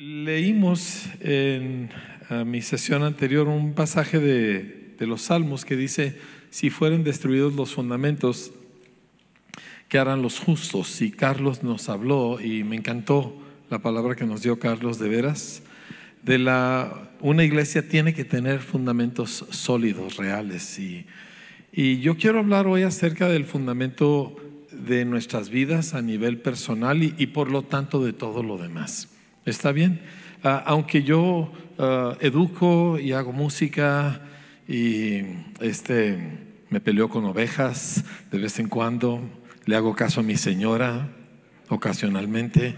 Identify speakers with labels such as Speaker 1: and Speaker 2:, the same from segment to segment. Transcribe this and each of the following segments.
Speaker 1: Leímos en mi sesión anterior un pasaje de, los Salmos que dice, si fueren destruidos los fundamentos, ¿qué harán los justos? Y Carlos nos habló y me encantó la palabra que nos dio Carlos de veras. De la, una iglesia tiene que tener fundamentos sólidos, reales. Y, y yo quiero hablar hoy acerca del fundamento de nuestras vidas a nivel personal y, y por lo tanto de todo lo demás. ¿Está bien? Ah, aunque yo ah, educo y hago música y este, me peleo con ovejas de vez en cuando, le hago caso a mi señora ocasionalmente.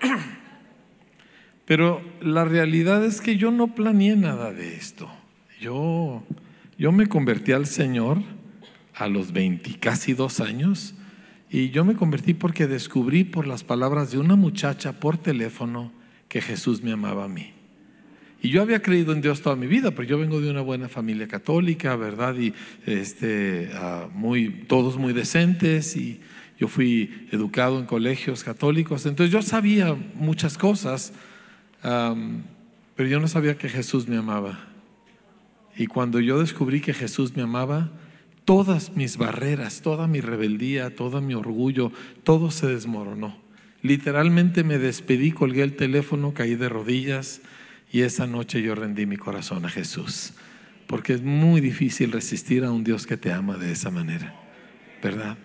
Speaker 1: Pero la realidad es que yo no planeé nada de esto. Yo, yo me convertí al Señor a los 20, casi dos años, y yo me convertí porque descubrí por las palabras de una muchacha por teléfono que Jesús me amaba a mí. Y yo había creído en Dios toda mi vida, pero yo vengo de una buena familia católica, ¿verdad? Y este, ah, muy, todos muy decentes, y yo fui educado en colegios católicos, entonces yo sabía muchas cosas, pero yo no sabía que Jesús me amaba. Y cuando yo descubrí que Jesús me amaba, todas mis barreras, toda mi rebeldía, todo mi orgullo, todo se desmoronó. Literalmente me despedí, colgué el teléfono, caí de rodillas y esa noche yo rendí mi corazón a Jesús. Porque es muy difícil resistir a un Dios que te ama de esa manera, ¿verdad?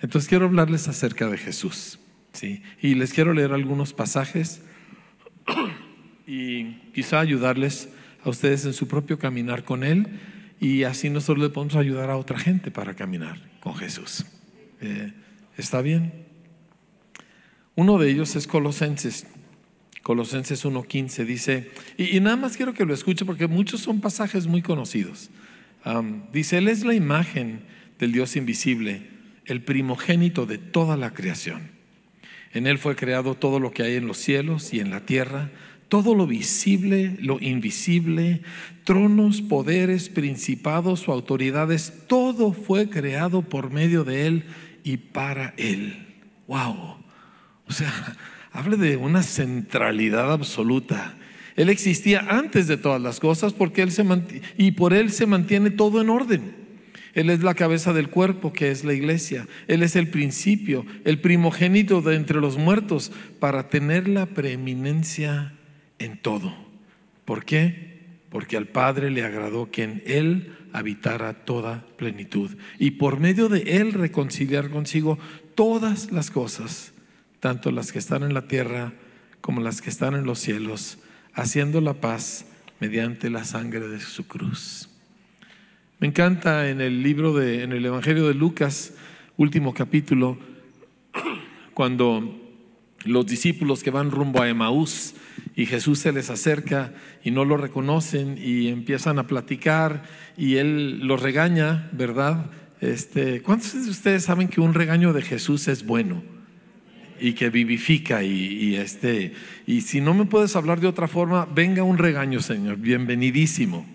Speaker 1: Entonces quiero hablarles acerca de Jesús, ¿sí? Y les quiero leer algunos pasajes y quizá ayudarles a ustedes en su propio caminar con Él y así nosotros le podemos ayudar a otra gente para caminar con Jesús. Eh, ¿Está bien? Uno de ellos es Colosenses. Colosenses 1.15 dice, y, nada más quiero que lo escuche porque muchos son pasajes muy conocidos. dice, Él es la imagen del Dios invisible, el primogénito de toda la creación. En Él fue creado todo lo que hay en los cielos y en la tierra todo lo visible, lo invisible, tronos, poderes, principados o autoridades, todo fue creado por medio de Él y para Él. ¡Wow! O sea, hable de una centralidad absoluta. Él existía antes de todas las cosas porque él se y por Él se mantiene todo en orden. Él es la cabeza del cuerpo que es la iglesia. Él es el principio, el primogénito de entre los muertos para tener la preeminencia en todo. ¿Por qué? Porque al Padre le agradó que en Él habitara toda plenitud y por medio de Él reconciliar consigo todas las cosas, tanto las que están en la tierra como las que están en los cielos, haciendo la paz mediante la sangre de su cruz. Me encanta en el libro de, en el Evangelio de Lucas, último capítulo, cuando los discípulos que van rumbo a Emaús y Jesús se les acerca y no lo reconocen y empiezan a platicar y él los regaña, ¿verdad? Este, ¿Cuántos de ustedes saben que un regaño de Jesús es bueno y que vivifica y, este y si no me puedes hablar de otra forma, venga un regaño, Señor, bienvenidísimo.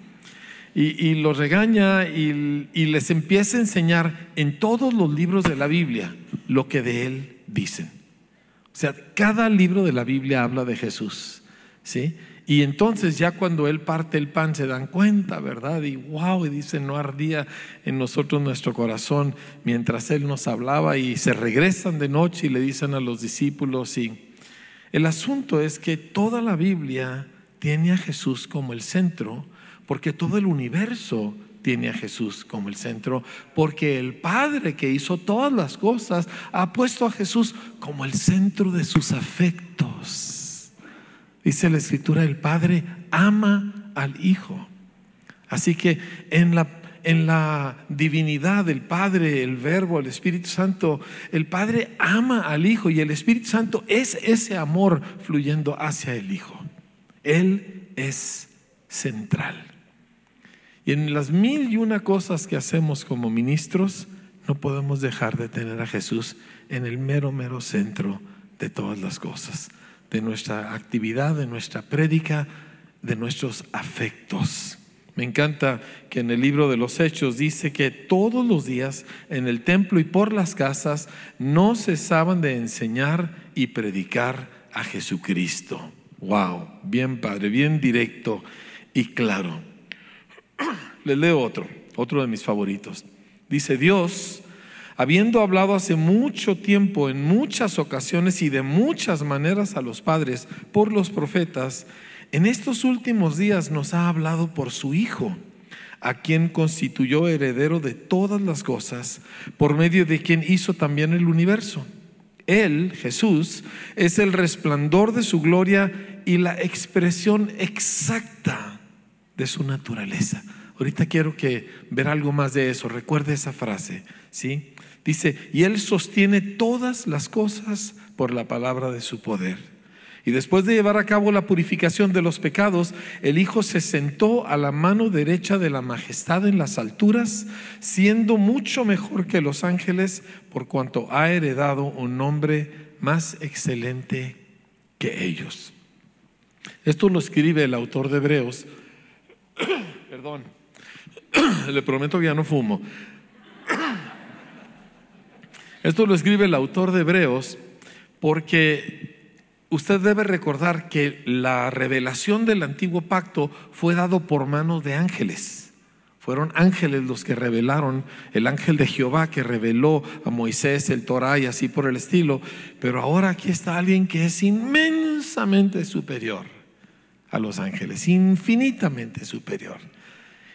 Speaker 1: Y, y los regaña y, y les empieza a enseñar en todos los libros de la Biblia lo que de él dicen. O sea, cada libro de la Biblia habla de Jesús, ¿sí? Y entonces ya cuando Él parte el pan se dan cuenta, ¿verdad? Y wow, y dice, no ardía en nosotros nuestro corazón mientras Él nos hablaba y se regresan de noche y le dicen a los discípulos, y el asunto es que toda la Biblia tiene a Jesús como el centro, porque todo el universo tiene a Jesús como el centro, porque el Padre que hizo todas las cosas ha puesto a Jesús como el centro de sus afectos. Dice la Escritura, el Padre ama al Hijo. Así que en la, en la divinidad del Padre, el Verbo, el Espíritu Santo, el Padre ama al Hijo y el Espíritu Santo es ese amor fluyendo hacia el Hijo. Él es central. Y en las mil y una cosas que hacemos como ministros, no podemos dejar de tener a Jesús en el mero, mero centro de todas las cosas, de nuestra actividad, de nuestra prédica, de nuestros afectos. Me encanta que en el libro de los Hechos dice que todos los días en el templo y por las casas no cesaban de enseñar y predicar a Jesucristo. Wow, bien padre, bien directo y claro. Les leo otro, otro de mis favoritos. Dice Dios, habiendo hablado hace mucho tiempo, en muchas ocasiones y de muchas maneras a los padres por los profetas, en estos últimos días nos ha hablado por su Hijo, a quien constituyó heredero de todas las cosas, por medio de quien hizo también el universo. Él, Jesús, es el resplandor de su gloria y la expresión exacta de su naturaleza. Ahorita quiero que ver algo más de eso. Recuerde esa frase, ¿sí? Dice, y él sostiene todas las cosas por la palabra de su poder. Y después de llevar a cabo la purificación de los pecados, el Hijo se sentó a la mano derecha de la majestad en las alturas, siendo mucho mejor que los ángeles, por cuanto ha heredado un nombre más excelente que ellos. Esto lo escribe el autor de Hebreos. Perdón, le prometo que ya no fumo. Esto lo escribe el autor de Hebreos porque usted debe recordar que la revelación del antiguo pacto fue dado por manos de ángeles. Fueron ángeles los que revelaron, el ángel de Jehová que reveló a Moisés el Torah y así por el estilo. Pero ahora aquí está alguien que es inmensamente superior a los ángeles, infinitamente superior.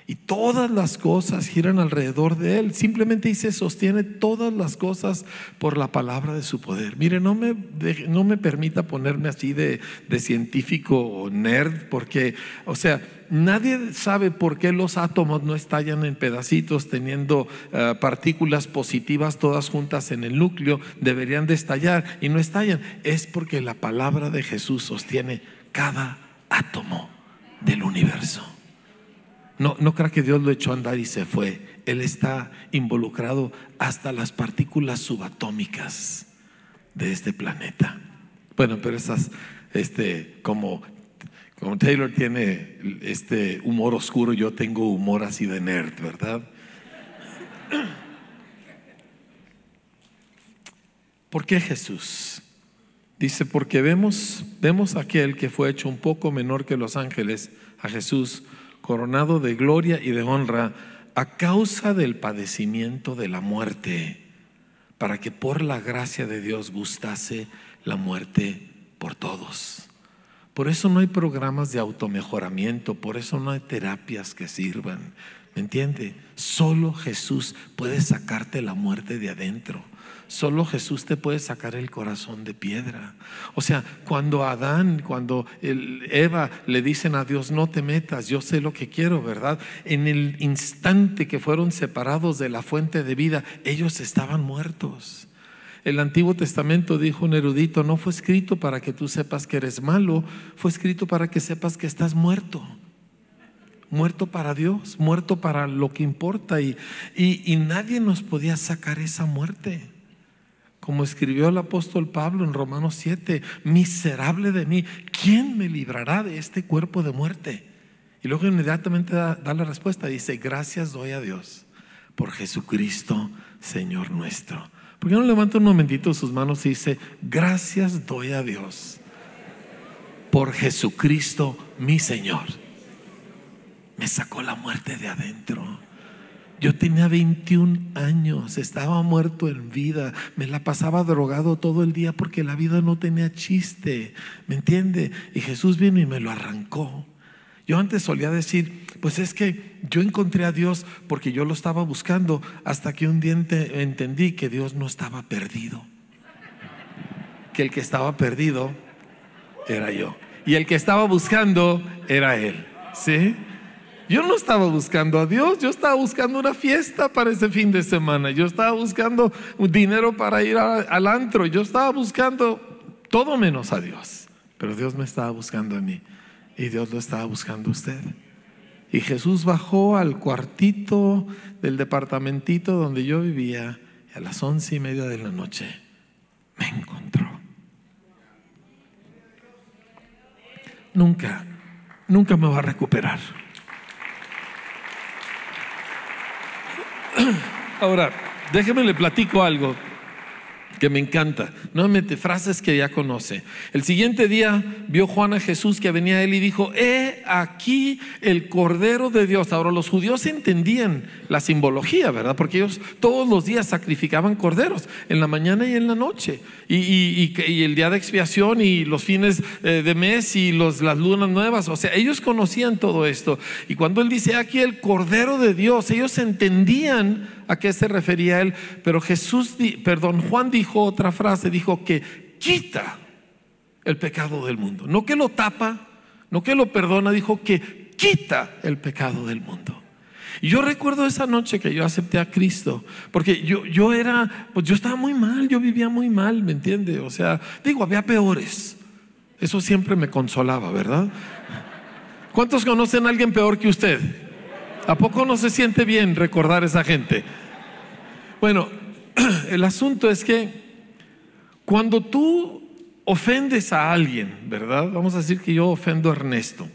Speaker 1: Y todas las cosas giran alrededor de Él. Simplemente dice, sostiene todas las cosas por la palabra de su poder. Mire, no me, no me permita ponerme así de, científico o nerd, porque, o sea, nadie sabe por qué los átomos no estallan en pedacitos teniendo eh, partículas positivas todas juntas en el núcleo. Deberían de estallar y no estallan. Es porque la palabra de Jesús sostiene cada átomo del universo. No, no crea que Dios lo echó a andar y se fue. Él está involucrado hasta las partículas subatómicas de este planeta. Bueno, pero esas, este, como, como Taylor tiene este humor oscuro, yo tengo humor así de nerd, ¿verdad? ¿Por qué Jesús? Dice, porque vemos, vemos aquel que fue hecho un poco menor que los ángeles, a Jesús, coronado de gloria y de honra a causa del padecimiento de la muerte, para que por la gracia de Dios gustase la muerte por todos. Por eso no hay programas de automejoramiento, por eso no hay terapias que sirvan. ¿Me entiende? Solo Jesús puede sacarte la muerte de adentro. Solo Jesús te puede sacar el corazón de piedra. O sea, cuando Adán, cuando Eva le dicen a Dios, no te metas, yo sé lo que quiero, ¿verdad? En el instante que fueron separados de la fuente de vida, ellos estaban muertos. El Antiguo Testamento, dijo un erudito, no fue escrito para que tú sepas que eres malo, fue escrito para que sepas que estás muerto muerto para Dios, muerto para lo que importa y, y, nadie nos podía sacar esa muerte. Como escribió el apóstol Pablo en Romanos 7, miserable de mí, ¿quién me librará de este cuerpo de muerte? Y luego inmediatamente da, la respuesta, dice, gracias doy a Dios por Jesucristo, Señor nuestro. ¿Por qué no levanta un momentito sus manos y dice, gracias doy a Dios por Jesucristo, mi Señor? Me sacó la muerte de adentro. Yo tenía 21 años, estaba muerto en vida, me la pasaba drogado todo el día porque la vida no tenía chiste, ¿me entiende? Y Jesús vino y me lo arrancó. Yo antes solía decir, pues es que yo encontré a Dios porque yo lo estaba buscando, hasta que un día entendí que Dios no estaba perdido, que el que estaba perdido era yo, y el que estaba buscando era Él, ¿sí? Yo no estaba buscando a Dios, yo estaba buscando una fiesta para ese fin de semana, yo estaba buscando dinero para ir al antro, yo estaba buscando todo menos a Dios, pero Dios me estaba buscando a mí y Dios lo estaba buscando a usted. Y Jesús bajó al cuartito del departamentito donde yo vivía y a las once y media de la noche me encontró. Nunca, nunca me va a recuperar. Ahora, déjeme le platico algo que me encanta. Nuevamente, frases que ya conoce. El siguiente día vio Juan a Jesús que venía a él y dijo, he aquí el Cordero de Dios. Ahora los judíos entendían la simbología, ¿verdad? Porque ellos todos los días sacrificaban corderos, en la mañana y en la noche. Y, el día de expiación y los fines eh, de mes y los, las lunas nuevas. O sea, ellos conocían todo esto. Y cuando él dice aquí el Cordero de Dios, ellos entendían a qué se refería él, pero Jesús, perdón, Juan dijo otra frase, dijo que quita el pecado del mundo, no que lo tapa, no que lo perdona, dijo que quita el pecado del mundo. Y yo recuerdo esa noche que yo acepté a Cristo, porque yo, yo era, pues yo estaba muy mal, yo vivía muy mal, ¿me entiende? O sea, digo, había peores. Eso siempre me consolaba, ¿verdad? ¿Cuántos conocen a alguien peor que usted? ¿A poco no se siente bien recordar a esa gente? Bueno, el asunto es que cuando tú ofendes a alguien, ¿verdad? Vamos a decir que yo ofendo a Ernesto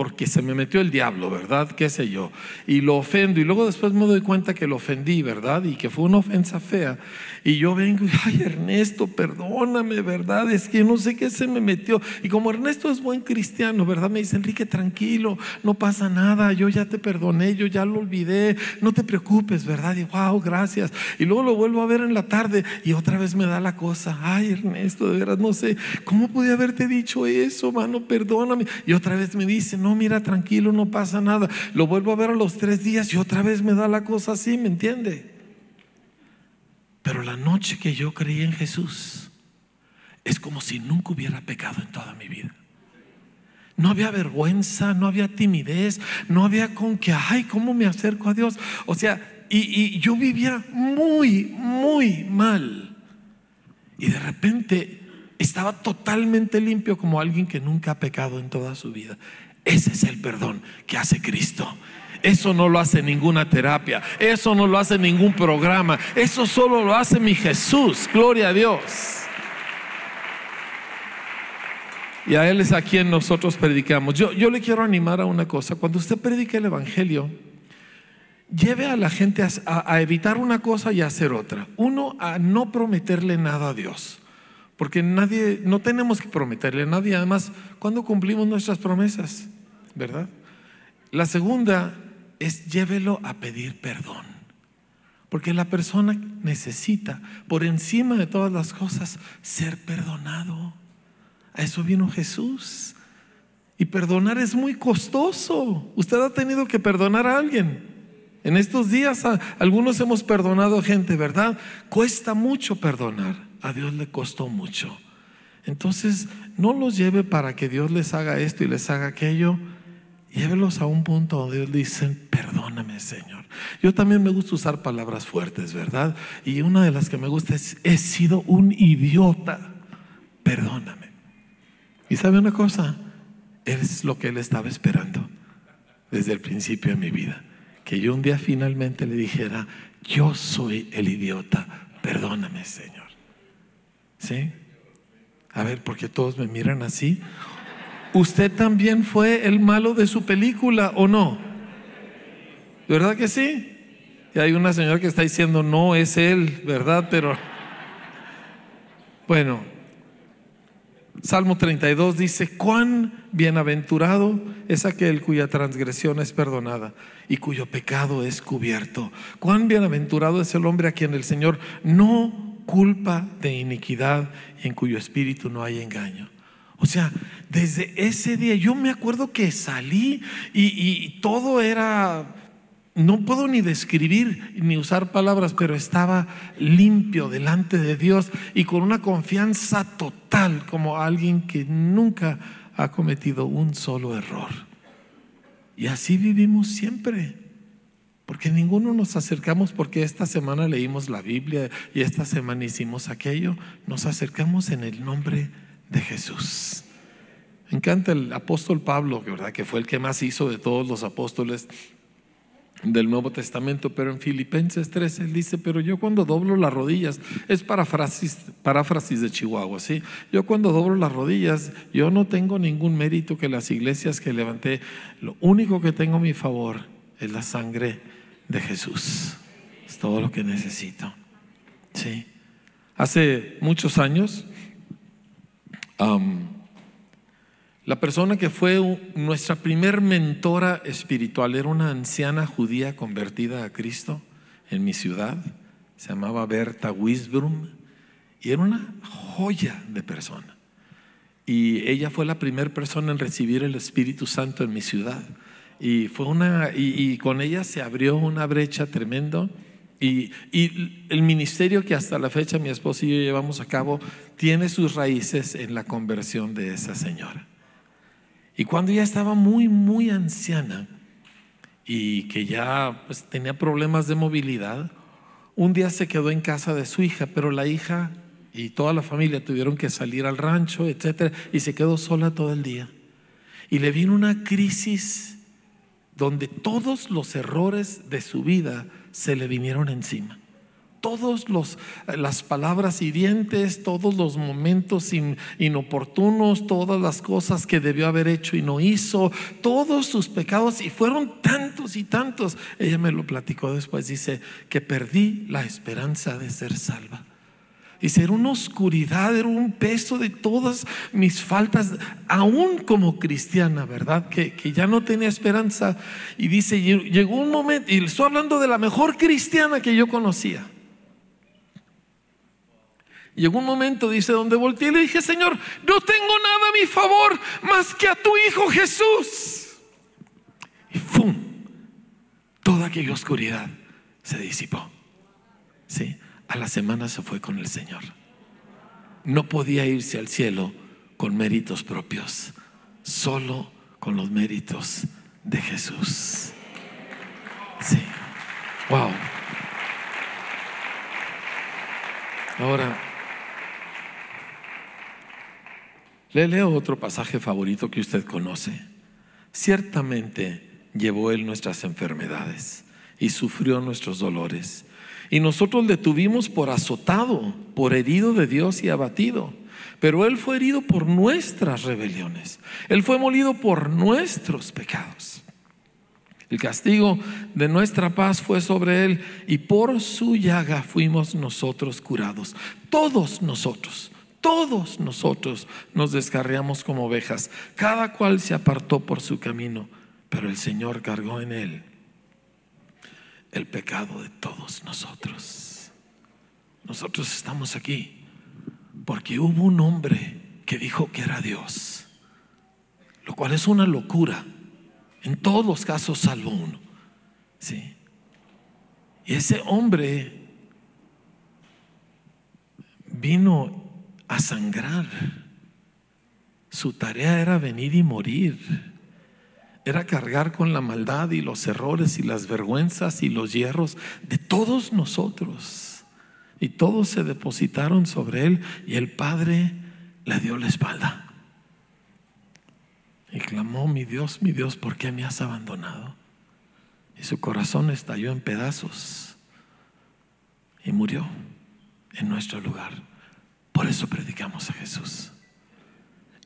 Speaker 1: porque se me metió el diablo, ¿verdad? ¿Qué sé yo? Y lo ofendo y luego después me doy cuenta que lo ofendí, ¿verdad? Y que fue una ofensa fea. Y yo vengo ay Ernesto, perdóname, ¿verdad? Es que no sé qué se me metió. Y como Ernesto es buen cristiano, ¿verdad? Me dice, Enrique, tranquilo, no pasa nada, yo ya te perdoné, yo ya lo olvidé, no te preocupes, ¿verdad? Y wow, gracias. Y luego lo vuelvo a ver en la tarde y otra vez me da la cosa, ay Ernesto, de veras no sé, ¿cómo podía haberte dicho eso, mano? Perdóname. Y otra vez me dice, no, mira, tranquilo, no pasa nada. Lo vuelvo a ver a los tres días y otra vez me da la cosa así, ¿me entiende? Pero la noche que yo creí en Jesús es como si nunca hubiera pecado en toda mi vida. No había vergüenza, no había timidez, no había con que, ay, ¿cómo me acerco a Dios? O sea, y, y yo vivía muy, muy mal. Y de repente estaba totalmente limpio como alguien que nunca ha pecado en toda su vida. Ese es el perdón que hace Cristo. Eso no lo hace ninguna terapia, eso no lo hace ningún programa, eso solo lo hace mi Jesús, gloria a Dios. Y a Él es a quien nosotros predicamos. Yo, yo le quiero animar a una cosa, cuando usted predique el Evangelio, lleve a la gente a, a evitar una cosa y a hacer otra. Uno, a no prometerle nada a Dios. Porque nadie, no tenemos que prometerle a nadie. Además, cuando cumplimos nuestras promesas? ¿Verdad? La segunda es llévelo a pedir perdón. Porque la persona necesita, por encima de todas las cosas, ser perdonado. A eso vino Jesús. Y perdonar es muy costoso. Usted ha tenido que perdonar a alguien. En estos días algunos hemos perdonado a gente, ¿verdad? Cuesta mucho perdonar a Dios le costó mucho. Entonces, no los lleve para que Dios les haga esto y les haga aquello. Llévelos a un punto donde Dios dicen, perdóname Señor. Yo también me gusta usar palabras fuertes, ¿verdad? Y una de las que me gusta es, he sido un idiota, perdóname. Y sabe una cosa, es lo que Él estaba esperando desde el principio de mi vida. Que yo un día finalmente le dijera, yo soy el idiota, perdóname Señor. ¿Sí? A ver, porque todos me miran así. ¿Usted también fue el malo de su película o no? ¿Verdad que sí? Y hay una señora que está diciendo, no es él, ¿verdad? Pero, bueno, Salmo 32 dice, cuán bienaventurado es aquel cuya transgresión es perdonada y cuyo pecado es cubierto. Cuán bienaventurado es el hombre a quien el Señor no culpa de iniquidad y en cuyo espíritu no hay engaño. O sea, desde ese día yo me acuerdo que salí y, todo era, no puedo ni describir ni usar palabras, pero estaba limpio delante de Dios y con una confianza total como alguien que nunca ha cometido un solo error. Y así vivimos siempre. Porque ninguno nos acercamos porque esta semana leímos la Biblia y esta semana hicimos aquello. Nos acercamos en el nombre de Jesús. Me encanta el apóstol Pablo, ¿verdad? que fue el que más hizo de todos los apóstoles del Nuevo Testamento, pero en Filipenses 3 él dice, pero yo cuando doblo las rodillas, es paráfrasis, paráfrasis de Chihuahua, ¿sí? Yo cuando doblo las rodillas, yo no tengo ningún mérito que las iglesias que levanté, lo único que tengo a mi favor es la sangre de Jesús. Es todo lo que necesito. ¿Sí? Hace muchos años, la persona que fue nuestra primer mentora espiritual era una anciana judía convertida a Cristo en mi ciudad. Se llamaba Berta Wisbrum y era una joya de persona. Y ella fue la primera persona en recibir el Espíritu Santo en mi ciudad. Y, fue una, y, con ella se abrió una brecha tremenda. Y, el ministerio que hasta la fecha mi esposo y yo llevamos a cabo tiene sus raíces en la conversión de esa señora. Y cuando ella estaba muy, muy anciana y que ya pues, tenía problemas de movilidad, un día se quedó en casa de su hija, pero la hija y toda la familia tuvieron que salir al rancho, etcétera, y se quedó sola todo el día. Y le vino una crisis donde todos los errores de su vida se le vinieron encima. Todas las palabras hirientes, todos los momentos inoportunos, todas las cosas que debió haber hecho y no hizo, todos sus pecados, y fueron tantos y tantos. Ella me lo platicó después, dice que perdí la esperanza de ser salva. Dice, era una oscuridad, era un peso de todas mis faltas, aún como cristiana, ¿verdad? Que, que, ya no tenía esperanza. Y dice, llegó un momento, y estoy hablando de la mejor cristiana que yo conocía. Llegó un momento, dice, donde volteé y le dije, Señor, no tengo nada a mi favor más que a tu Hijo Jesús. Y ¡fum! Toda aquella oscuridad se disipó. Sí a la semana se fue con el Señor. No podía irse al cielo con méritos propios, solo con los méritos de Jesús. Sí. Wow. Ahora, le leo otro pasaje favorito que usted conoce. Ciertamente llevó él nuestras enfermedades y sufrió nuestros dolores y nosotros le tuvimos por azotado, por herido de Dios y abatido. Pero Él fue herido por nuestras rebeliones. Él fue molido por nuestros pecados. El castigo de nuestra paz fue sobre Él y por su llaga fuimos nosotros curados. Todos nosotros, todos nosotros nos descarriamos como ovejas. Cada cual se apartó por su camino, pero el Señor cargó en Él el pecado de todos nosotros. Nosotros estamos aquí porque hubo un hombre que dijo que era Dios, lo cual es una locura, en todos los casos salvo uno. ¿sí? Y ese hombre vino a sangrar. Su tarea era venir y morir era cargar con la maldad y los errores y las vergüenzas y los hierros de todos nosotros. Y todos se depositaron sobre él y el Padre le dio la espalda. Y clamó, mi Dios, mi Dios, ¿por qué me has abandonado? Y su corazón estalló en pedazos y murió en nuestro lugar. Por eso predicamos a Jesús.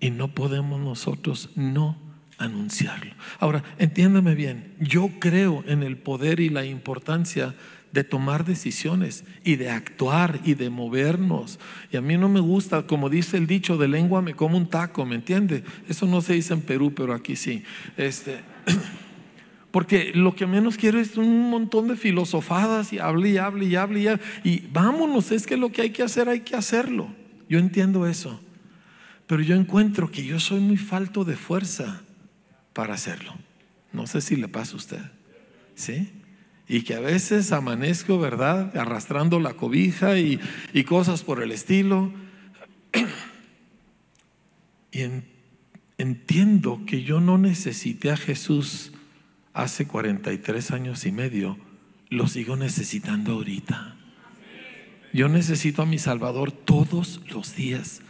Speaker 1: Y no podemos nosotros no anunciarlo. Ahora, entiéndame bien, yo creo en el poder y la importancia de tomar decisiones y de actuar y de movernos. Y a mí no me gusta, como dice el dicho, de lengua me como un taco, ¿me entiende? Eso no se dice en Perú, pero aquí sí. Este, porque lo que menos quiero es un montón de filosofadas y hable y hable y hable y hable. Y vámonos, es que lo que hay que hacer hay que hacerlo. Yo entiendo eso. Pero yo encuentro que yo soy muy falto de fuerza para hacerlo. No sé si le pasa a usted. ¿Sí? Y que a veces amanezco, ¿verdad? Arrastrando la cobija y, cosas por el estilo. y entiendo que yo no necesité a Jesús hace 43 años y medio, lo sigo necesitando ahorita. Yo necesito a mi Salvador todos los días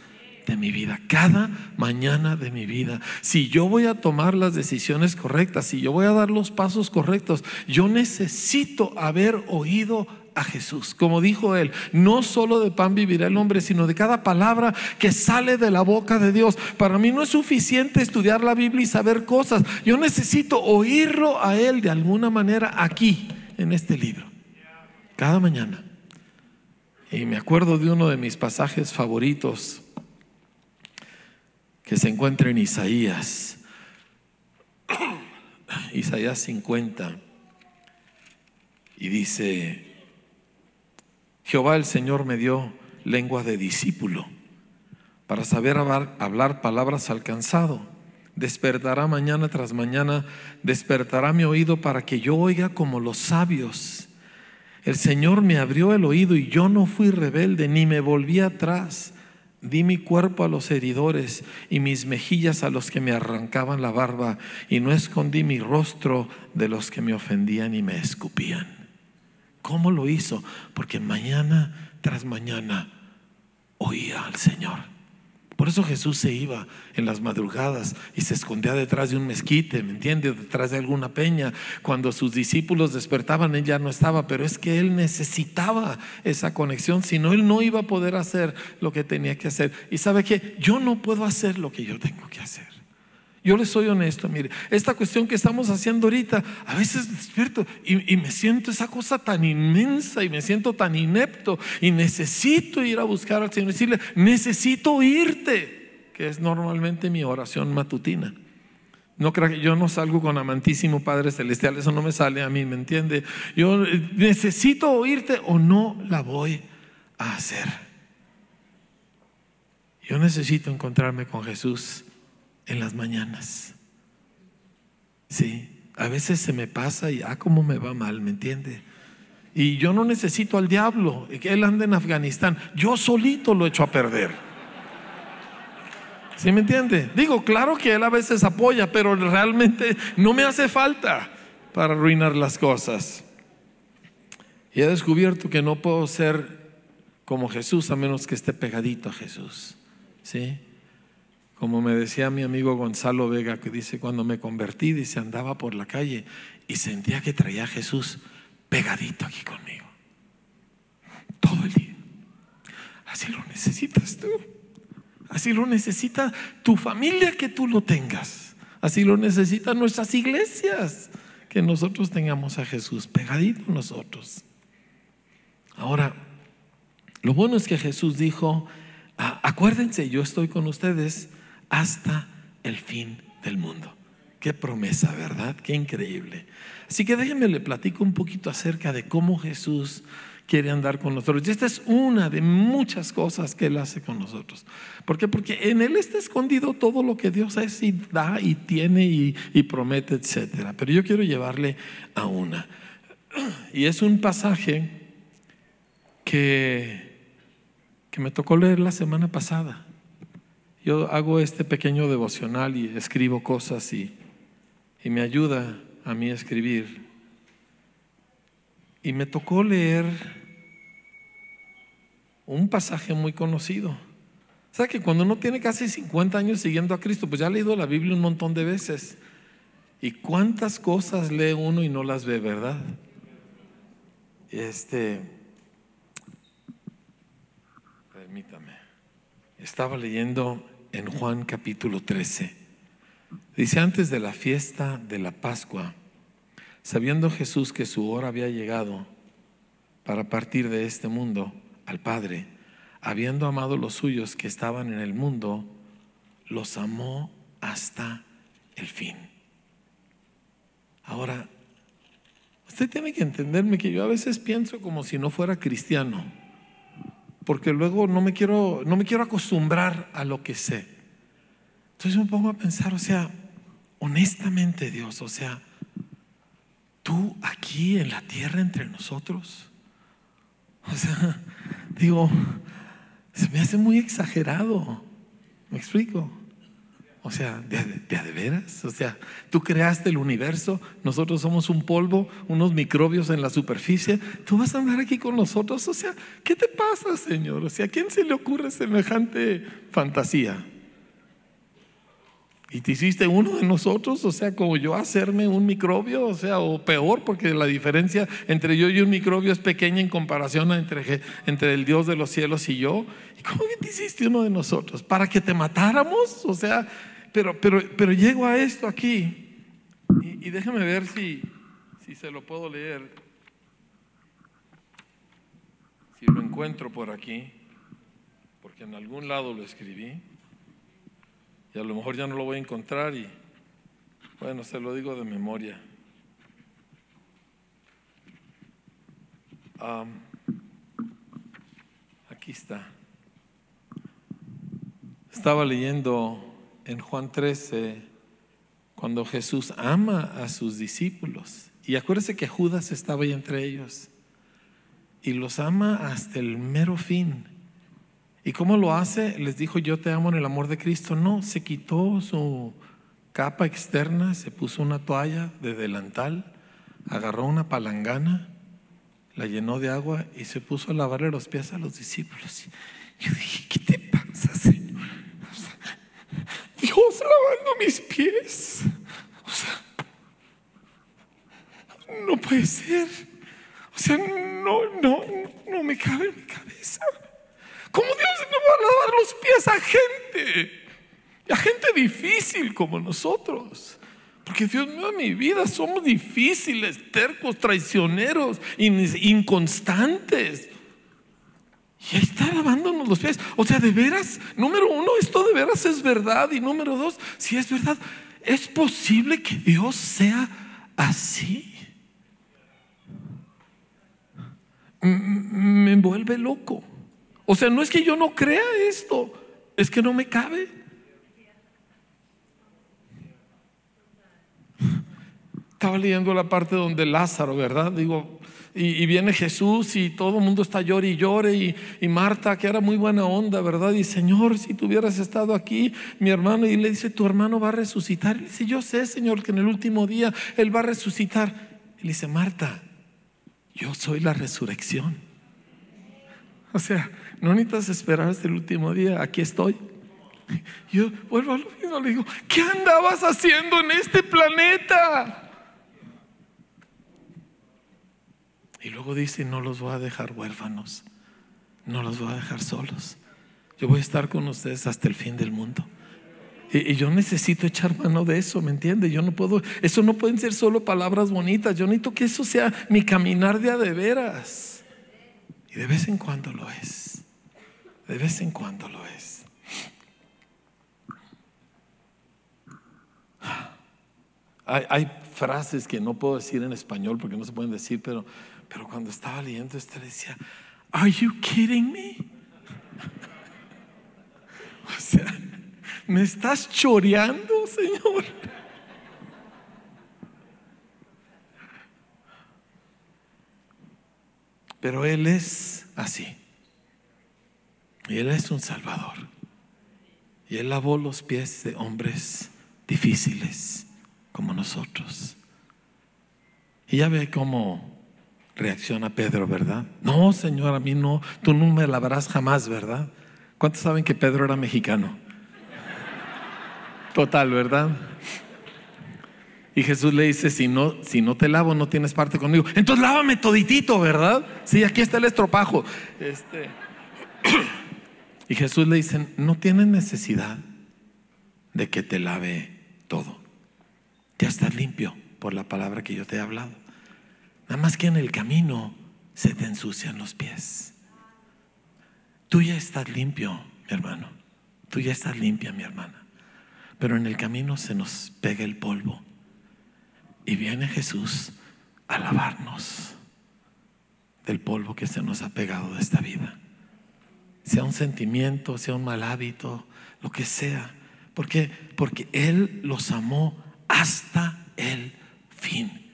Speaker 1: de mi vida, cada mañana de mi vida. Si yo voy a tomar las decisiones correctas, si yo voy a dar los pasos correctos, yo necesito haber oído a Jesús. Como dijo él, no solo de pan vivirá el hombre, sino de cada palabra que sale de la boca de Dios. Para mí no es suficiente estudiar la Biblia y saber cosas. Yo necesito oírlo a él de alguna manera aquí, en este libro. Cada mañana. Y me acuerdo de uno de mis pasajes favoritos que se encuentra en Isaías. Isaías 50. Y dice, Jehová el Señor me dio lengua de discípulo para saber hablar, palabras alcanzado. Despertará mañana tras mañana, despertará mi oído para que yo oiga como los sabios. El Señor me abrió el oído y yo no fui rebelde ni me volví atrás. Di mi cuerpo a los heridores y mis mejillas a los que me arrancaban la barba y no escondí mi rostro de los que me ofendían y me escupían. ¿Cómo lo hizo? Porque mañana tras mañana oía al Señor. Por eso Jesús se iba en las madrugadas y se escondía detrás de un mezquite, ¿me entiende? Detrás de alguna peña. Cuando sus discípulos despertaban, él ya no estaba, pero es que él necesitaba esa conexión, si no, él no iba a poder hacer lo que tenía que hacer. Y sabe que yo no puedo hacer lo que yo tengo que hacer. Yo le soy honesto, mire, esta cuestión que estamos haciendo ahorita, a veces despierto y, me siento esa cosa tan inmensa y me siento tan inepto y necesito ir a buscar al Señor y decirle, necesito oírte, que es normalmente mi oración matutina. No creo que yo no salgo con amantísimo Padre Celestial, eso no me sale a mí, ¿me entiende? Yo necesito oírte o no la voy a hacer. Yo necesito encontrarme con Jesús en las mañanas. Sí, a veces se me pasa y, ah, cómo me va mal, ¿me entiende? Y yo no necesito al diablo, que él anda en Afganistán, yo solito lo echo a perder. ¿Sí me entiende? Digo, claro que él a veces apoya, pero realmente no me hace falta para arruinar las cosas. Y he descubierto que no puedo ser como Jesús a menos que esté pegadito a Jesús. ¿Sí? Como me decía mi amigo Gonzalo Vega, que dice, cuando me convertí, dice, andaba por la calle y sentía que traía a Jesús pegadito aquí conmigo. Todo el día. Así lo necesitas tú. Así lo necesita tu familia que tú lo tengas. Así lo necesitan nuestras iglesias. Que nosotros tengamos a Jesús pegadito nosotros. Ahora, lo bueno es que Jesús dijo, ah, acuérdense, yo estoy con ustedes hasta el fin del mundo. Qué promesa, ¿verdad? Qué increíble. Así que déjenme le platico un poquito acerca de cómo Jesús quiere andar con nosotros. Y esta es una de muchas cosas que Él hace con nosotros. ¿Por qué? Porque en Él está escondido todo lo que Dios es y da y tiene y, promete, etc. Pero yo quiero llevarle a una. Y es un pasaje que, que me tocó leer la semana pasada. Yo hago este pequeño devocional y escribo cosas y, y me ayuda a mí a escribir. Y me tocó leer un pasaje muy conocido. O sea que cuando uno tiene casi 50 años siguiendo a Cristo, pues ya ha leído la Biblia un montón de veces. ¿Y cuántas cosas lee uno y no las ve, verdad? Este, permítame, estaba leyendo en Juan capítulo 13. Dice, antes de la fiesta de la Pascua, sabiendo Jesús que su hora había llegado para partir de este mundo al Padre, habiendo amado los suyos que estaban en el mundo, los amó hasta el fin. Ahora, usted tiene que entenderme que yo a veces pienso como si no fuera cristiano porque luego no me quiero, no me quiero acostumbrar a lo que sé. Entonces me pongo a pensar, o sea, honestamente Dios, o sea, tú aquí en la tierra entre nosotros, o sea, digo, se me hace muy exagerado, ¿me explico? O sea, ¿de, de, veras? O sea, tú creaste el universo, nosotros somos un polvo, unos microbios en la superficie. Tú vas a andar aquí con nosotros. O sea, ¿qué te pasa, Señor? O sea, ¿a quién se le ocurre semejante fantasía? Y te hiciste uno de nosotros, o sea, como yo hacerme un microbio, o sea, o peor, porque la diferencia entre yo y un microbio es pequeña en comparación entre, entre el Dios de los cielos y yo. ¿Y cómo que te hiciste uno de nosotros? ¿Para que te matáramos? O sea, pero, pero, pero llego a esto aquí y, déjame ver si, si se lo puedo leer. si lo encuentro por aquí, porque en algún lado lo escribí, y a lo mejor ya no lo voy a encontrar y bueno, se lo digo de memoria. aquí está. Estaba leyendo en Juan 13 cuando Jesús ama a sus discípulos. Y acuérdese que Judas estaba ahí entre ellos. Y los ama hasta el mero fin. ¿Y cómo lo hace? Les dijo, yo te amo en el amor de Cristo. No, se quitó su capa externa, se puso una toalla de delantal, agarró una palangana, la llenó de agua y se puso a lavarle los pies a los discípulos. Yo dije, ¿qué te pasa? Dios lavando mis pies. O sea, no puede ser. O sea, no, no, no me cabe en mi cabeza. ¿Cómo Dios no va a lavar los pies a gente? A gente difícil como nosotros. Porque Dios mío, mi vida somos difíciles, tercos, traicioneros, inconstantes. Y está lavándonos los pies. O sea, de veras, número uno, esto de veras es verdad. Y número dos, si es verdad, ¿es posible que Dios sea así? Me envuelve loco. O sea, no es que yo no crea esto, es que no me cabe. Estaba leyendo la parte donde Lázaro, ¿verdad? Digo, y, viene Jesús y todo el mundo está llore y llore y, Marta, que era muy buena onda, ¿verdad? Y Señor, si tú hubieras estado aquí, mi hermano, y le dice, tu hermano va a resucitar. Y dice, yo sé, Señor, que en el último día Él va a resucitar. Y le dice, Marta, yo soy la resurrección. O sea, no necesitas esperar hasta el último día, aquí estoy. Yo vuelvo a lo mismo, le digo, ¿qué andabas haciendo en este planeta? Y luego dice, no los voy a dejar huérfanos, no los voy a dejar solos. Yo voy a estar con ustedes hasta el fin del mundo. Y, yo necesito echar mano de eso, ¿me entiende? Yo no puedo, eso no pueden ser solo palabras bonitas. Yo necesito que eso sea mi caminar de a de veras. Y de vez en cuando lo es. De vez en cuando lo es. Hay, hay frases que no puedo decir en español porque no se pueden decir, pero pero cuando estaba leyendo esto decía, ¿Are you kidding me? o sea, ¿me estás choreando, Señor? Pero Él es así. Y Él es un Salvador. Y Él lavó los pies de hombres difíciles como nosotros. Y ya ve cómo Reacciona Pedro, ¿verdad? No, Señor, a mí no, tú no me lavarás jamás, ¿verdad? ¿Cuántos saben que Pedro era mexicano? Total, ¿verdad? Y Jesús le dice, si no, si no te lavo, no tienes parte conmigo. Entonces lávame toditito, ¿verdad? Sí, aquí está el estropajo. Este. Y Jesús le dice, no tienes necesidad de que te lave todo. Ya estás limpio por la palabra que yo te he hablado. Nada más que en el camino se te ensucian los pies. Tú ya estás limpio, mi hermano. Tú ya estás limpia, mi hermana. Pero en el camino se nos pega el polvo. Y viene Jesús a lavarnos del polvo que se nos ha pegado de esta vida. Sea un sentimiento, sea un mal hábito, lo que sea. ¿Por qué? Porque Él los amó hasta el fin.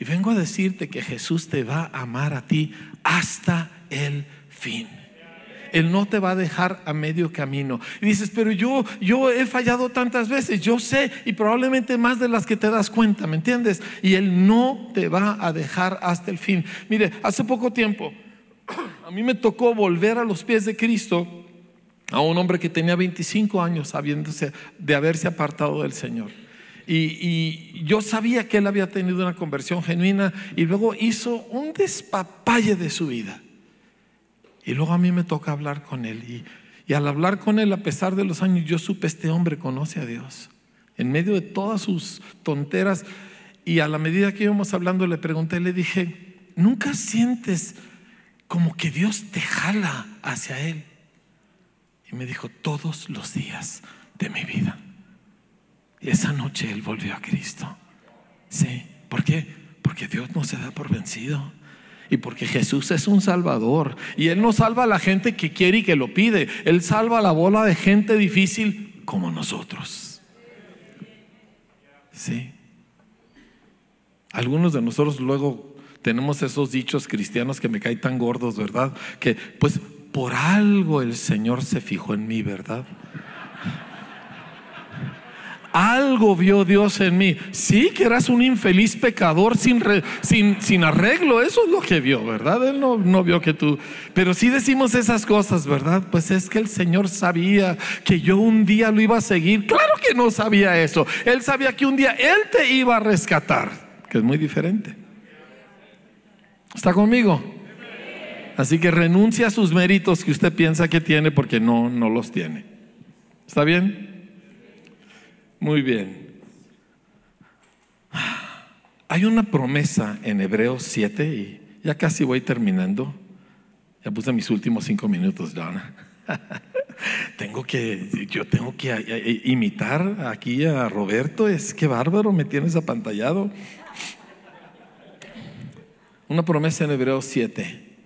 Speaker 1: Y vengo a decirte que Jesús te va a amar a ti hasta el fin. Él no te va a dejar a medio camino. Y dices, pero yo, yo he fallado tantas veces, yo sé, y probablemente más de las que te das cuenta, ¿me entiendes? Y Él no te va a dejar hasta el fin. Mire, hace poco tiempo, a mí me tocó volver a los pies de Cristo a un hombre que tenía 25 años habiéndose, de haberse apartado del Señor. Y, yo sabía que él había tenido una conversión genuina y luego hizo un despapalle de su vida. Y luego a mí me toca hablar con él. Y, y al hablar con él, a pesar de los años, yo supe, este hombre conoce a Dios. En medio de todas sus tonteras. Y a la medida que íbamos hablando, le pregunté, le dije, ¿nunca sientes como que Dios te jala hacia Él. Y me dijo, todos los días de mi vida. Y esa noche Él volvió a Cristo. Sí, ¿por qué? Porque Dios no se da por vencido. Y porque Jesús es un salvador. Y Él no salva a la gente que quiere y que lo pide. Él salva a la bola de gente difícil como nosotros. Sí. Algunos de nosotros luego tenemos esos dichos cristianos que me caen tan gordos, ¿verdad? Que pues por algo el Señor se fijó en mí, ¿verdad? Algo vio Dios en mí. Sí, que eras un infeliz pecador sin, sin, sin, arreglo. Eso es lo que vio, ¿verdad? Él no, no vio que tú. Pero sí decimos esas cosas, ¿verdad? Pues es que el Señor sabía que yo un día lo iba a seguir. Claro que no sabía eso. Él sabía que un día Él te iba a rescatar, que es muy diferente. ¿Está conmigo? Así que renuncia a sus méritos que usted piensa que tiene porque no, no los tiene. ¿Está bien? Muy bien. Hay una promesa en Hebreos 7 y ya casi voy terminando. Ya puse mis últimos cinco minutos, Donna. tengo que, yo tengo que imitar aquí a Roberto. Es que bárbaro, me tienes apantallado. Una promesa en Hebreos 7,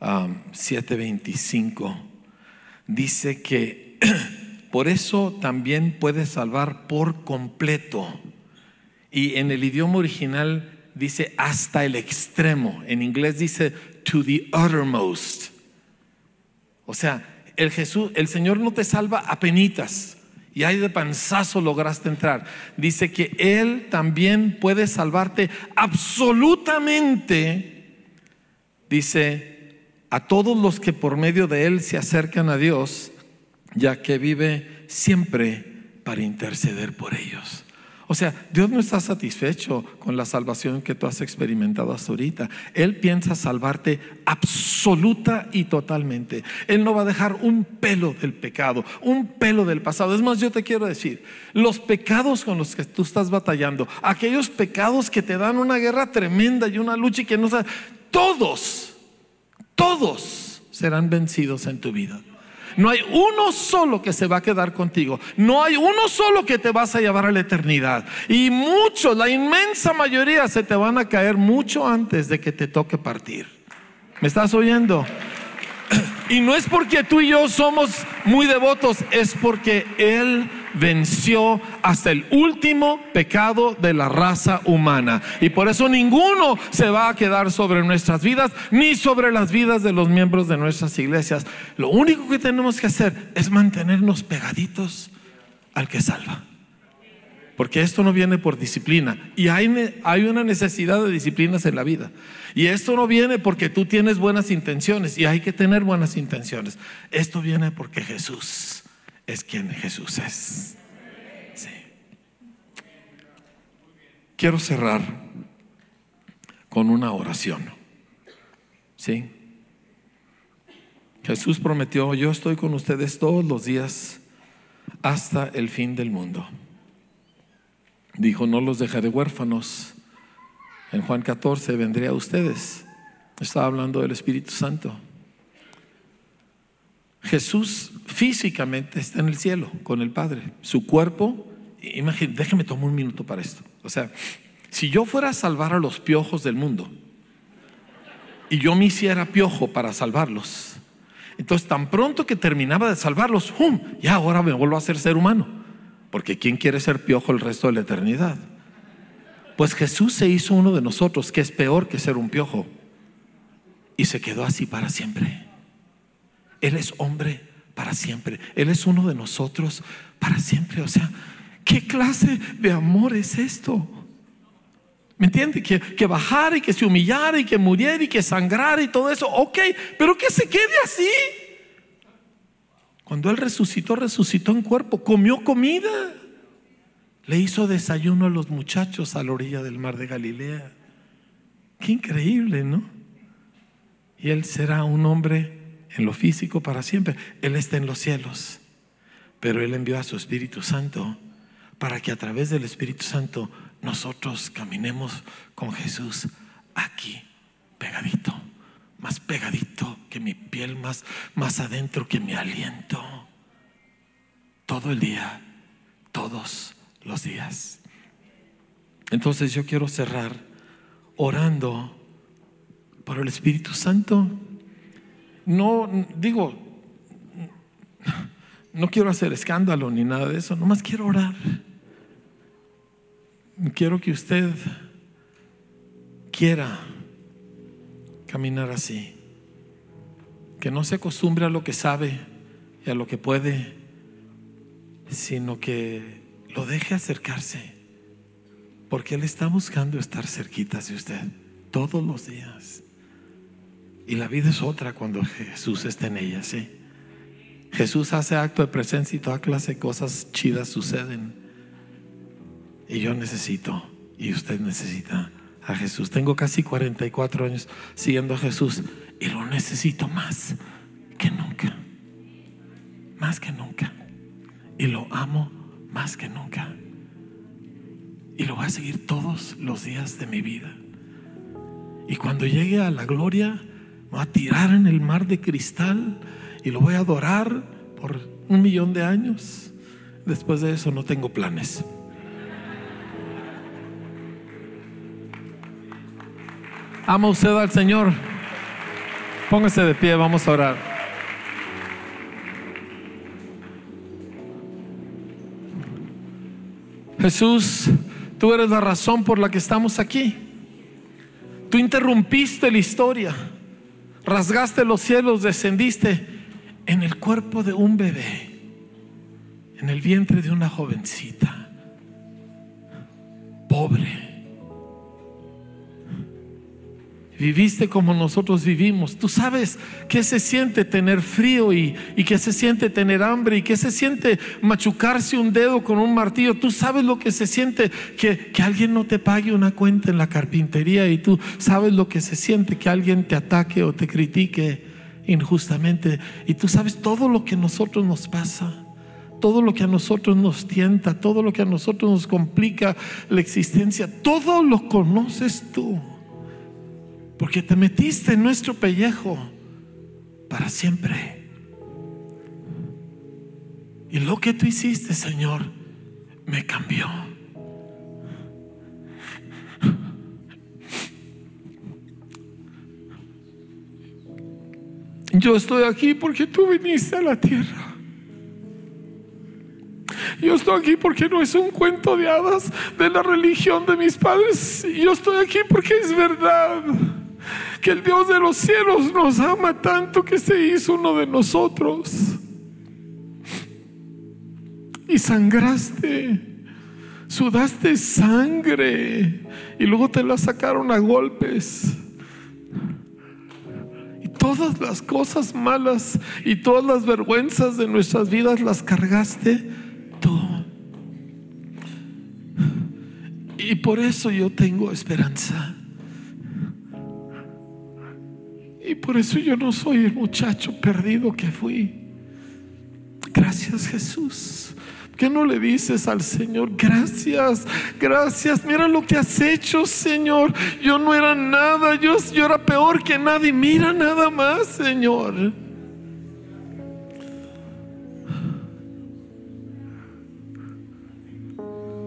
Speaker 1: 7:25, dice que por eso también puede salvar por completo. Y en el idioma original dice hasta el extremo. En inglés dice to the uttermost. O sea, el Jesús, el Señor no te salva a penitas y ahí de panzazo lograste entrar. Dice que Él también puede salvarte absolutamente. Dice, a todos los que por medio de Él se acercan a Dios, ya que vive siempre para interceder por ellos. O sea, Dios no está satisfecho con la salvación que tú has experimentado hasta ahorita. Él piensa salvarte absoluta y totalmente. Él no va a dejar un pelo del pecado, un pelo del pasado. Es más, yo te quiero decir, los pecados con los que tú estás batallando, aquellos pecados que te dan una guerra tremenda y una lucha y que no sabes, todos, todos serán vencidos en tu vida. No hay uno solo que se va a quedar contigo. No hay uno solo que te vas a llevar a la eternidad. Y muchos, la inmensa mayoría, se te van a caer mucho antes de que te toque partir. ¿Me estás oyendo? Y no es porque tú y yo somos muy devotos, es porque Él venció hasta el último pecado de la raza humana. Y por eso ninguno se va a quedar sobre nuestras vidas, ni sobre las vidas de los miembros de nuestras iglesias. Lo único que tenemos que hacer es mantenernos pegaditos al que salva. Porque esto no viene por disciplina. Y hay, hay una necesidad de disciplinas en la vida. Y esto no viene porque tú tienes buenas intenciones. Y hay que tener buenas intenciones. Esto viene porque Jesús es quien Jesús es. Quiero cerrar con una oración. Jesús prometió, yo estoy con ustedes todos los días hasta el fin del mundo. Dijo, no los dejaré huérfanos. En Juan 14 vendré a ustedes. Estaba hablando del Espíritu Santo. Jesús físicamente está en el cielo con el Padre. Su cuerpo, imagínate, déjeme tomar un minuto para esto. O sea, si yo fuera a salvar a los piojos del mundo y yo me hiciera piojo para salvarlos, entonces tan pronto que terminaba de salvarlos, ¡hum! ya ahora me vuelvo a ser ser humano. Porque ¿quién quiere ser piojo el resto de la eternidad? Pues Jesús se hizo uno de nosotros, que es peor que ser un piojo. Y se quedó así para siempre. Él es hombre para siempre. Él es uno de nosotros para siempre. O sea, ¿qué clase de amor es esto? ¿Me entiende? Que, que bajar y que se humillara y que muriera y que sangrara y todo eso. Ok, pero que se quede así. Cuando Él resucitó, resucitó en cuerpo, comió comida. Le hizo desayuno a los muchachos a la orilla del mar de Galilea. Qué increíble, ¿no? Y Él será un hombre en lo físico para siempre. Él está en los cielos. Pero Él envió a su Espíritu Santo para que a través del Espíritu Santo nosotros caminemos con Jesús aquí, pegadito, más pegadito que mi piel, más, más adentro que mi aliento. Todo el día, todos los días. Entonces yo quiero cerrar orando por el Espíritu Santo. No, digo, no quiero hacer escándalo ni nada de eso, nomás quiero orar. Quiero que usted quiera caminar así. Que no se acostumbre a lo que sabe y a lo que puede, sino que lo deje acercarse. Porque Él está buscando estar cerquita de usted todos los días. Y la vida es otra cuando Jesús está en ella, ¿sí? Jesús hace acto de presencia y toda clase de cosas chidas suceden. Y yo necesito, y usted necesita a Jesús. Tengo casi 44 años siguiendo a Jesús y lo necesito más que nunca. Más que nunca. Y lo amo más que nunca. Y lo voy a seguir todos los días de mi vida. Y cuando llegue a la gloria, voy a tirar en el mar de cristal y lo voy a adorar por un millón de años. Después de eso no tengo planes. ¿Ama usted al Señor? Póngase de pie, vamos a orar. Jesús, tú eres la razón por la que estamos aquí. Tú interrumpiste la historia, rasgaste los cielos, descendiste en el cuerpo de un bebé, en el vientre de una jovencita, pobre Viviste como nosotros vivimos. Tú sabes qué se siente tener frío y, y qué se siente tener hambre y qué se siente machucarse un dedo con un martillo. Tú sabes lo que se siente que, que alguien no te pague una cuenta en la carpintería y tú sabes lo que se siente que alguien te ataque o te critique injustamente. Y tú sabes todo lo que a nosotros nos pasa todo lo que a nosotros nos tienta, todo lo que a nosotros nos complica la existencia, todo lo conoces tú. Porque te metiste en nuestro pellejo para siempre. Y lo que tú hiciste, Señor, me cambió. Yo estoy aquí porque tú viniste a la tierra. Yo estoy aquí porque no es un cuento de hadas de la religión de mis padres. Yo estoy aquí porque es verdad el Dios de los cielos nos ama tanto que se hizo uno de nosotros. Y sangraste, sudaste sangre y luego te la sacaron a golpes. Y todas las cosas malas y todas las vergüenzas de nuestras vidas las cargaste tú. Y por eso yo tengo esperanza. Y por eso yo no soy el muchacho perdido que fui. Gracias Jesús. ¿Qué no le dices al Señor? Gracias, gracias. Mira lo que has hecho, Señor. Yo no era nada, yo, yo era peor que nadie. Mira nada más, Señor.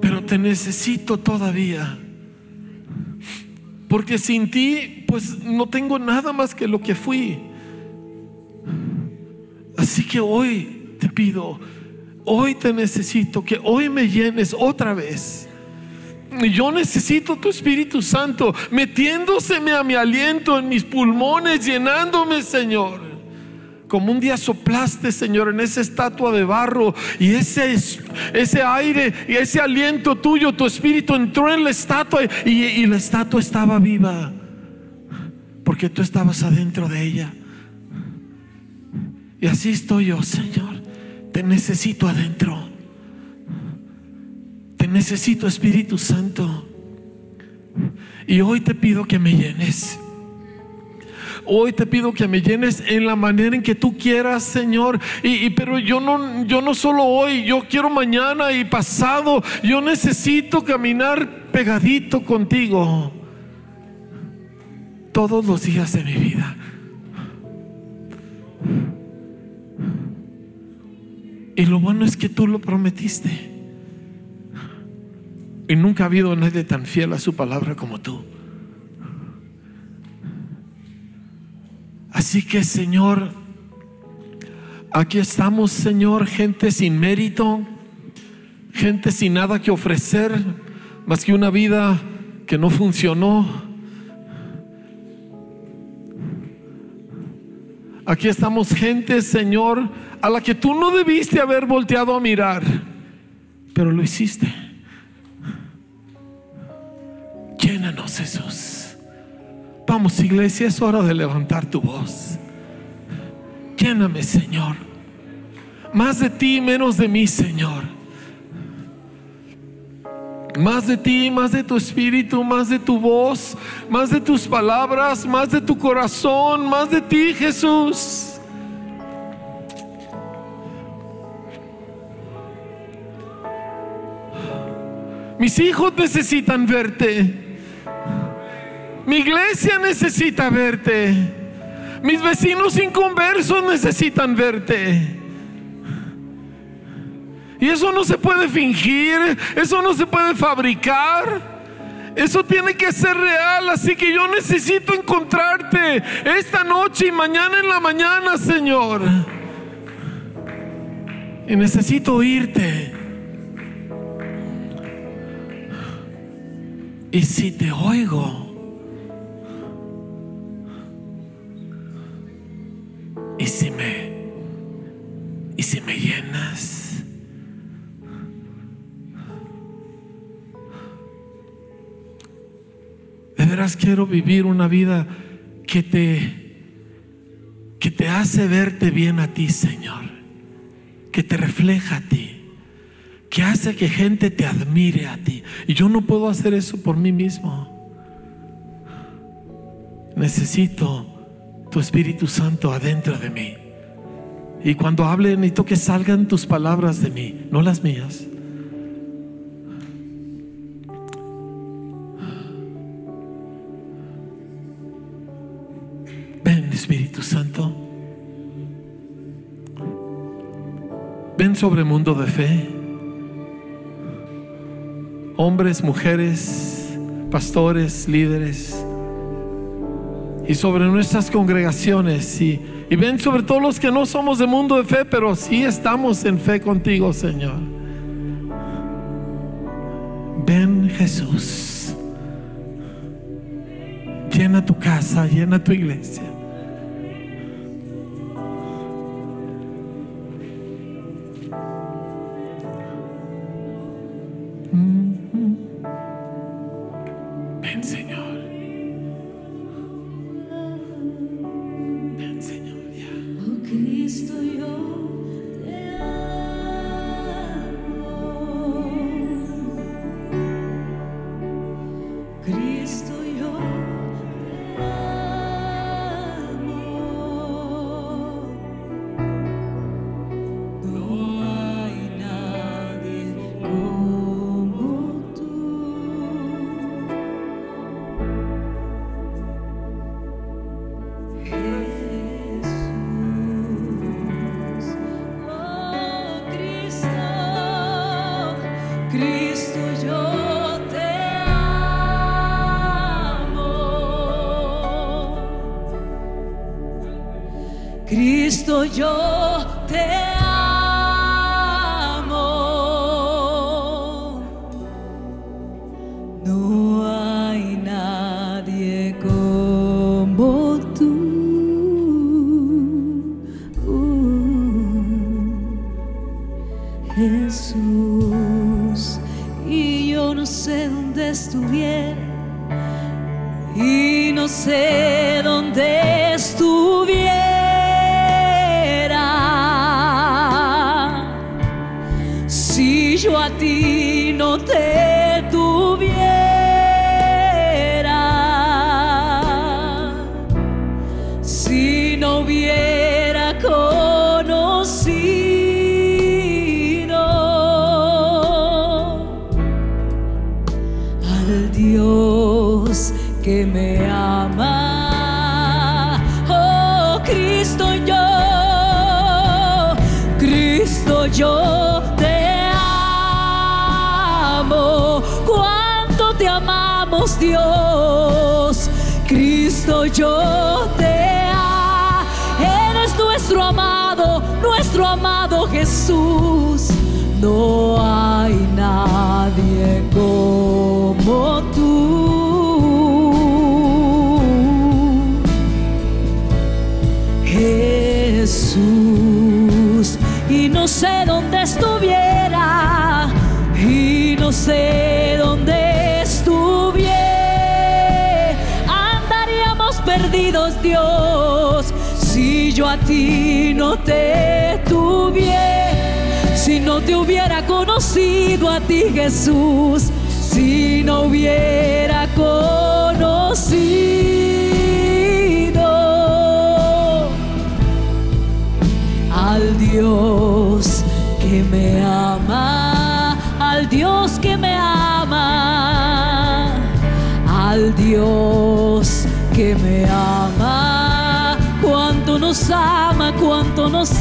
Speaker 1: Pero te necesito todavía. Porque sin ti, pues no tengo nada más que lo que fui. Así que hoy te pido, hoy te necesito, que hoy me llenes otra vez. Yo necesito tu Espíritu Santo metiéndoseme a mi aliento en mis pulmones, llenándome, Señor como un día soplaste, Señor, en esa estatua de barro y ese, ese aire y ese aliento tuyo, tu espíritu entró en la estatua y, y la estatua estaba viva porque tú estabas adentro de ella. Y así estoy yo, Señor. Te necesito adentro. Te necesito, Espíritu Santo. Y hoy te pido que me llenes. Hoy te pido que me llenes en la manera en que tú quieras, Señor. Y, pero yo no, yo no solo hoy, yo quiero mañana y pasado. Yo necesito caminar pegadito contigo todos los días de mi vida. Y lo bueno es que tú lo prometiste. Y nunca ha habido nadie tan fiel a su palabra como tú. Así que Señor, aquí estamos, Señor, gente sin mérito, gente sin nada que ofrecer, más que una vida que no funcionó. Aquí estamos gente, Señor, a la que tú no debiste haber volteado a mirar, pero lo hiciste. Llénanos, Jesús. Vamos, iglesia, es hora de levantar tu voz. Lléname, Señor. Más de ti, menos de mí, Señor. Más de ti, más de tu espíritu, más de tu voz, más de tus palabras, más de tu corazón, más de ti, Jesús. Mis hijos necesitan verte. Mi iglesia necesita verte. Mis vecinos inconversos necesitan verte. Y eso no se puede fingir, eso no se puede fabricar. Eso tiene que ser real, así que yo necesito encontrarte esta noche y mañana en la mañana, Señor. Y necesito oírte. Y si te oigo, y si me, y si me llenas, De veras quiero vivir una vida que te que te hace verte bien a ti, Señor. Que te refleja a ti. Que hace que gente te admire a ti. Y yo no puedo hacer eso por mí mismo. Necesito tu Espíritu Santo adentro de mí. Y cuando hable necesito que salgan tus palabras de mí, no las mías. Espíritu Santo. Ven sobre mundo de fe. Hombres, mujeres, pastores, líderes. Y sobre nuestras congregaciones. Y, y ven sobre todos los que no somos de mundo de fe, pero sí estamos en fe contigo, Señor. Ven Jesús. Llena tu casa, llena tu iglesia.
Speaker 2: Cristo, yo nuestro amado, nuestro amado Jesús. No hay nadie como tú. no te tuviera, si no te hubiera conocido a ti Jesús, si no hubiera conocido.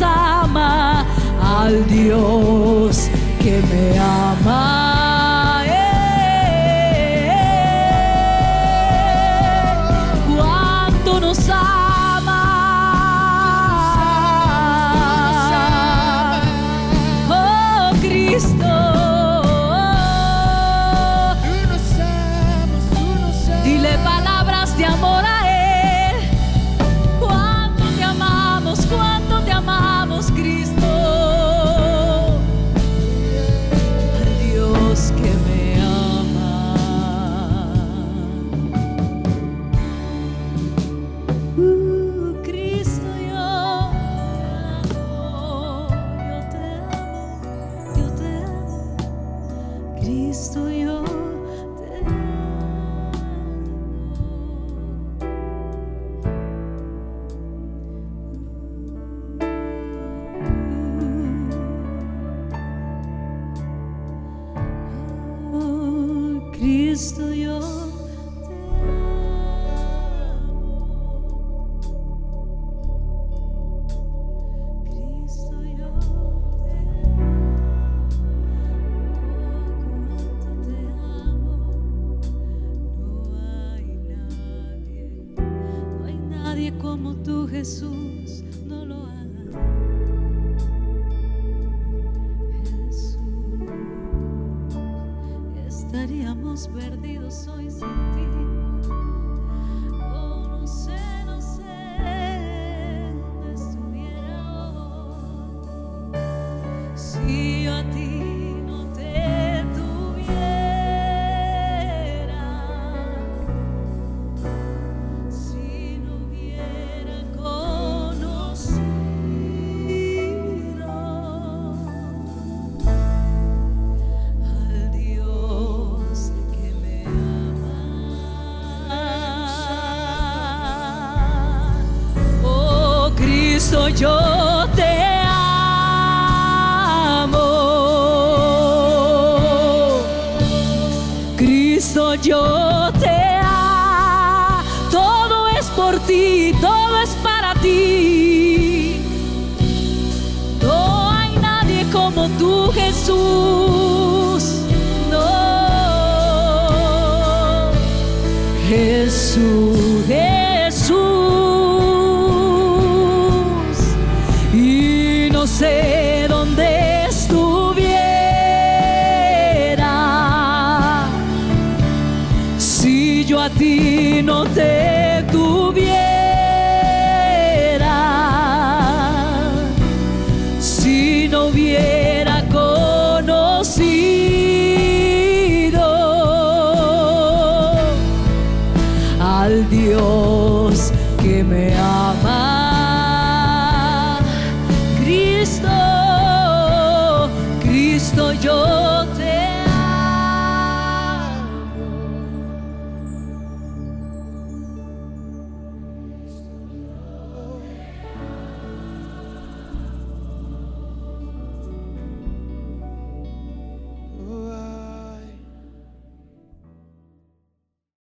Speaker 2: ama, al Dios que me ama. 追求。